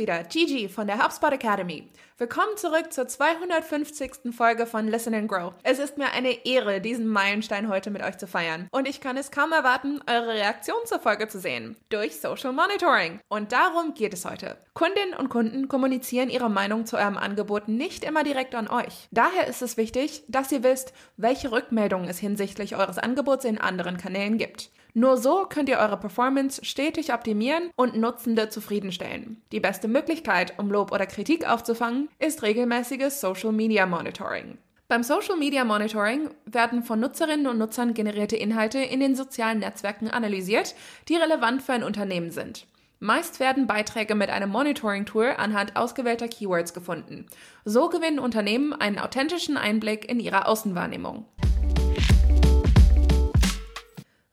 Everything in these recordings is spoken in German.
wieder, Gigi von der HubSpot Academy. Willkommen zurück zur 250. Folge von Listen and Grow. Es ist mir eine Ehre, diesen Meilenstein heute mit euch zu feiern. Und ich kann es kaum erwarten, eure Reaktion zur Folge zu sehen. Durch Social Monitoring. Und darum geht es heute. Kundinnen und Kunden kommunizieren ihre Meinung zu eurem Angebot nicht immer direkt an euch. Daher ist es wichtig, dass ihr wisst, welche Rückmeldungen es hinsichtlich eures Angebots in anderen Kanälen gibt. Nur so könnt ihr eure Performance stetig optimieren und Nutzende zufriedenstellen. Die beste Möglichkeit, um Lob oder Kritik aufzufangen, ist regelmäßiges Social Media Monitoring. Beim Social Media Monitoring werden von Nutzerinnen und Nutzern generierte Inhalte in den sozialen Netzwerken analysiert, die relevant für ein Unternehmen sind. Meist werden Beiträge mit einem Monitoring-Tool anhand ausgewählter Keywords gefunden. So gewinnen Unternehmen einen authentischen Einblick in ihre Außenwahrnehmung.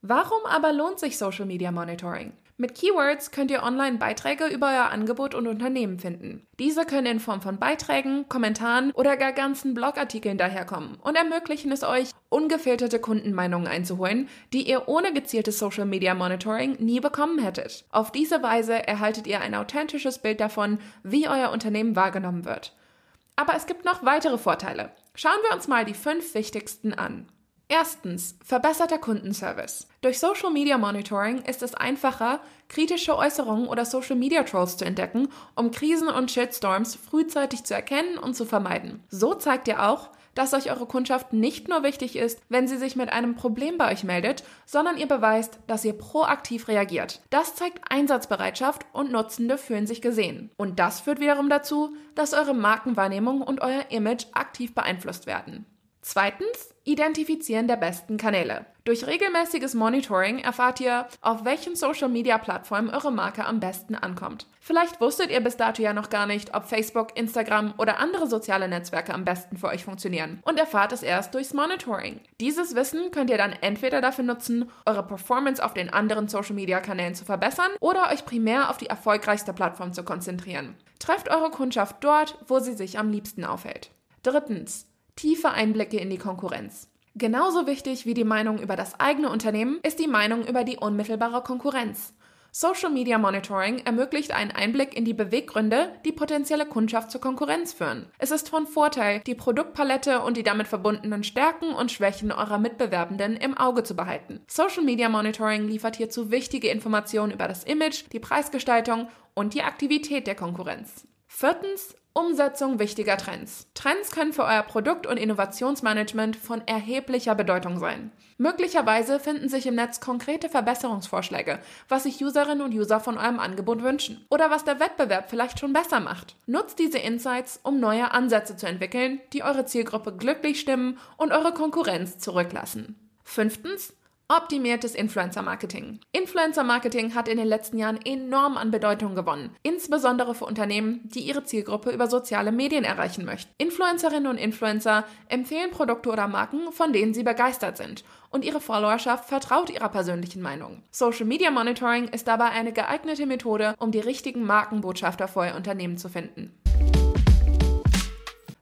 Warum aber lohnt sich Social Media Monitoring? Mit Keywords könnt ihr online Beiträge über euer Angebot und Unternehmen finden. Diese können in Form von Beiträgen, Kommentaren oder gar ganzen Blogartikeln daherkommen und ermöglichen es euch, ungefilterte Kundenmeinungen einzuholen, die ihr ohne gezieltes Social Media Monitoring nie bekommen hättet. Auf diese Weise erhaltet ihr ein authentisches Bild davon, wie euer Unternehmen wahrgenommen wird. Aber es gibt noch weitere Vorteile. Schauen wir uns mal die fünf wichtigsten an. Erstens, verbesserter Kundenservice. Durch Social Media Monitoring ist es einfacher, kritische Äußerungen oder Social Media Trolls zu entdecken, um Krisen und Shitstorms frühzeitig zu erkennen und zu vermeiden. So zeigt ihr auch, dass euch eure Kundschaft nicht nur wichtig ist, wenn sie sich mit einem Problem bei euch meldet, sondern ihr beweist, dass ihr proaktiv reagiert. Das zeigt Einsatzbereitschaft und Nutzende fühlen sich gesehen. Und das führt wiederum dazu, dass eure Markenwahrnehmung und euer Image aktiv beeinflusst werden. Zweitens, Identifizieren der besten Kanäle. Durch regelmäßiges Monitoring erfahrt ihr, auf welchen Social-Media-Plattformen eure Marke am besten ankommt. Vielleicht wusstet ihr bis dato ja noch gar nicht, ob Facebook, Instagram oder andere soziale Netzwerke am besten für euch funktionieren und erfahrt es erst durchs Monitoring. Dieses Wissen könnt ihr dann entweder dafür nutzen, eure Performance auf den anderen Social-Media-Kanälen zu verbessern oder euch primär auf die erfolgreichste Plattform zu konzentrieren. Trefft eure Kundschaft dort, wo sie sich am liebsten aufhält. Drittens, tiefe Einblicke in die Konkurrenz. Genauso wichtig wie die Meinung über das eigene Unternehmen ist die Meinung über die unmittelbare Konkurrenz. Social Media Monitoring ermöglicht einen Einblick in die Beweggründe, die potenzielle Kundschaft zur Konkurrenz führen. Es ist von Vorteil, die Produktpalette und die damit verbundenen Stärken und Schwächen eurer Mitbewerbenden im Auge zu behalten. Social Media Monitoring liefert hierzu wichtige Informationen über das Image, die Preisgestaltung und die Aktivität der Konkurrenz. Viertens, Umsetzung wichtiger Trends. Trends können für euer Produkt- und Innovationsmanagement von erheblicher Bedeutung sein. Möglicherweise finden sich im Netz konkrete Verbesserungsvorschläge, was sich Userinnen und User von eurem Angebot wünschen oder was der Wettbewerb vielleicht schon besser macht. Nutzt diese Insights, um neue Ansätze zu entwickeln, die eure Zielgruppe glücklich stimmen und eure Konkurrenz zurücklassen. Fünftens, Optimiertes Influencer-Marketing. Influencer-Marketing hat in den letzten Jahren enorm an Bedeutung gewonnen, insbesondere für Unternehmen, die ihre Zielgruppe über soziale Medien erreichen möchten. Influencerinnen und Influencer empfehlen Produkte oder Marken, von denen sie begeistert sind, und ihre Followerschaft vertraut ihrer persönlichen Meinung. Social Media Monitoring ist dabei eine geeignete Methode, um die richtigen Markenbotschafter für ihr Unternehmen zu finden.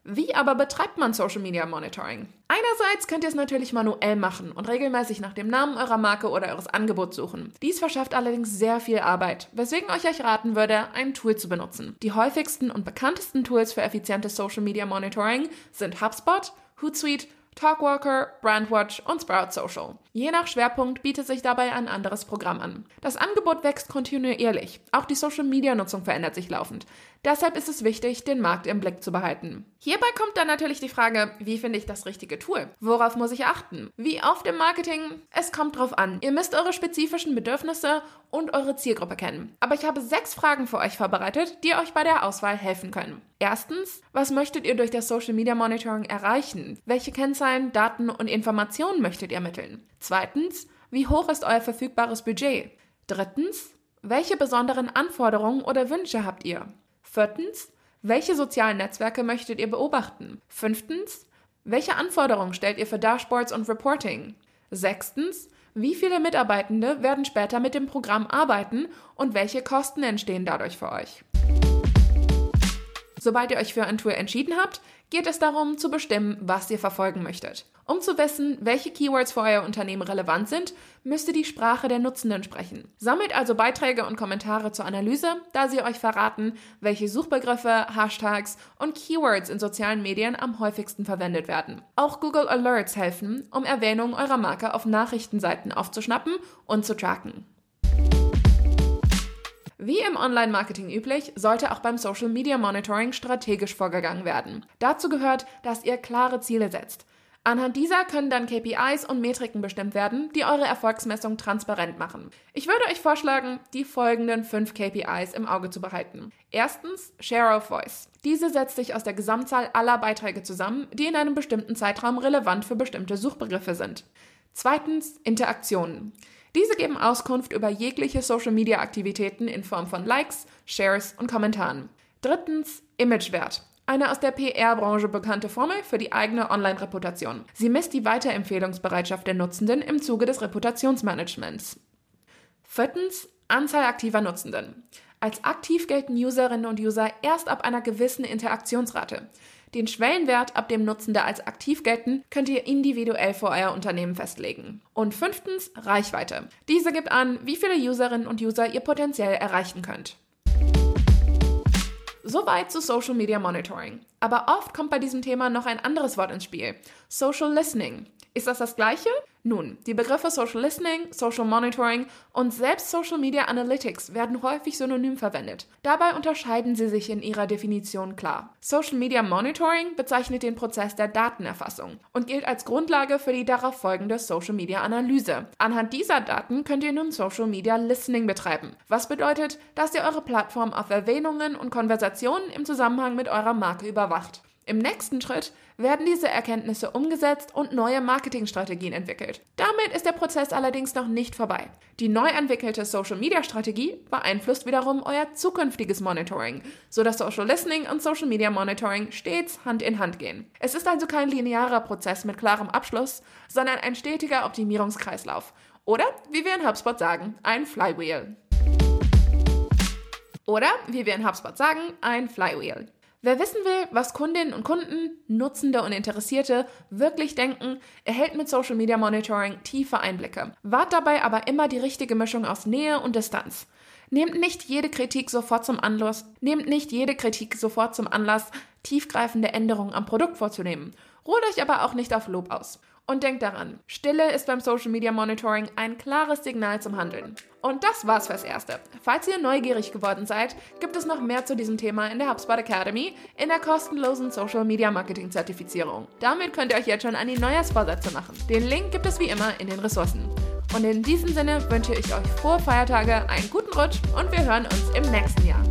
Wie aber betreibt man Social Media Monitoring? Einerseits könnt ihr es natürlich manuell machen und regelmäßig nach dem Namen eurer Marke oder eures Angebots suchen. Dies verschafft allerdings sehr viel Arbeit, weswegen euch euch raten würde, ein Tool zu benutzen. Die häufigsten und bekanntesten Tools für effizientes Social Media Monitoring sind HubSpot, Hootsuite, Talkwalker, Brandwatch und Sprout Social. Je nach Schwerpunkt bietet sich dabei ein anderes Programm an. Das Angebot wächst kontinuierlich. Auch die Social-Media-Nutzung verändert sich laufend. Deshalb ist es wichtig, den Markt im Blick zu behalten. Hierbei kommt dann natürlich die Frage, wie finde ich das richtige Tool? Worauf muss ich achten? Wie oft im Marketing? Es kommt drauf an. Ihr müsst eure spezifischen Bedürfnisse und eure Zielgruppe kennen. Aber ich habe sechs Fragen für euch vorbereitet, die euch bei der Auswahl helfen können. Erstens, was möchtet ihr durch das Social Media Monitoring erreichen? Welche Kennzahlen, Daten und Informationen möchtet ihr ermitteln? Zweitens, wie hoch ist euer verfügbares Budget? Drittens, welche besonderen Anforderungen oder Wünsche habt ihr? Viertens, welche sozialen Netzwerke möchtet ihr beobachten? Fünftens, welche Anforderungen stellt ihr für Dashboards und Reporting? Sechstens, wie viele Mitarbeitende werden später mit dem Programm arbeiten und welche Kosten entstehen dadurch für euch? Sobald ihr euch für ein Tool entschieden habt, geht es darum zu bestimmen, was ihr verfolgen möchtet. Um zu wissen, welche Keywords für euer Unternehmen relevant sind, müsst ihr die Sprache der Nutzenden sprechen. Sammelt also Beiträge und Kommentare zur Analyse, da sie euch verraten, welche Suchbegriffe, Hashtags und Keywords in sozialen Medien am häufigsten verwendet werden. Auch Google Alerts helfen, um Erwähnungen eurer Marke auf Nachrichtenseiten aufzuschnappen und zu tracken. Wie im Online-Marketing üblich, sollte auch beim Social Media Monitoring strategisch vorgegangen werden. Dazu gehört, dass ihr klare Ziele setzt. Anhand dieser können dann KPIs und Metriken bestimmt werden, die eure Erfolgsmessung transparent machen. Ich würde euch vorschlagen, die folgenden fünf KPIs im Auge zu behalten. Erstens Share of Voice. Diese setzt sich aus der Gesamtzahl aller Beiträge zusammen, die in einem bestimmten Zeitraum relevant für bestimmte Suchbegriffe sind. Zweitens Interaktionen. Diese geben Auskunft über jegliche Social-Media-Aktivitäten in Form von Likes, Shares und Kommentaren. Drittens Imagewert. Eine aus der PR-Branche bekannte Formel für die eigene Online-Reputation. Sie misst die Weiterempfehlungsbereitschaft der Nutzenden im Zuge des Reputationsmanagements. Viertens, Anzahl aktiver Nutzenden. Als aktiv gelten Userinnen und User erst ab einer gewissen Interaktionsrate. Den Schwellenwert, ab dem Nutzende als aktiv gelten, könnt ihr individuell für euer Unternehmen festlegen. Und fünftens, Reichweite. Diese gibt an, wie viele Userinnen und User ihr potenziell erreichen könnt. Soweit zu Social Media Monitoring. Aber oft kommt bei diesem Thema noch ein anderes Wort ins Spiel. Social Listening. Ist das das gleiche? Nun, die Begriffe Social Listening, Social Monitoring und selbst Social Media Analytics werden häufig synonym verwendet. Dabei unterscheiden sie sich in ihrer Definition klar. Social Media Monitoring bezeichnet den Prozess der Datenerfassung und gilt als Grundlage für die darauf folgende Social Media Analyse. Anhand dieser Daten könnt ihr nun Social Media Listening betreiben, was bedeutet, dass ihr eure Plattform auf Erwähnungen und Konversationen im Zusammenhang mit eurer Marke überwacht. Im nächsten Schritt werden diese Erkenntnisse umgesetzt und neue Marketingstrategien entwickelt. Damit ist der Prozess allerdings noch nicht vorbei. Die neu entwickelte Social-Media-Strategie beeinflusst wiederum euer zukünftiges Monitoring, sodass Social Listening und Social Media Monitoring stets Hand in Hand gehen. Es ist also kein linearer Prozess mit klarem Abschluss, sondern ein stetiger Optimierungskreislauf. Oder, wie wir in HubSpot sagen, ein Flywheel. Oder, wie wir in HubSpot sagen, ein Flywheel. Wer wissen will, was Kundinnen und Kunden, Nutzende und Interessierte wirklich denken, erhält mit Social Media Monitoring tiefe Einblicke. Wahrt dabei aber immer die richtige Mischung aus Nähe und Distanz. Nehmt nicht jede Kritik sofort zum Anlass, nehmt nicht jede Kritik sofort zum Anlass, tiefgreifende Änderungen am Produkt vorzunehmen. Ruht euch aber auch nicht auf Lob aus. Und denkt daran, Stille ist beim Social Media Monitoring ein klares Signal zum Handeln. Und das war's fürs Erste. Falls ihr neugierig geworden seid, gibt es noch mehr zu diesem Thema in der HubSpot Academy in der kostenlosen Social Media Marketing Zertifizierung. Damit könnt ihr euch jetzt schon an die Neujahrsvorsätze machen. Den Link gibt es wie immer in den Ressourcen. Und in diesem Sinne wünsche ich euch frohe Feiertage, einen guten Rutsch und wir hören uns im nächsten Jahr.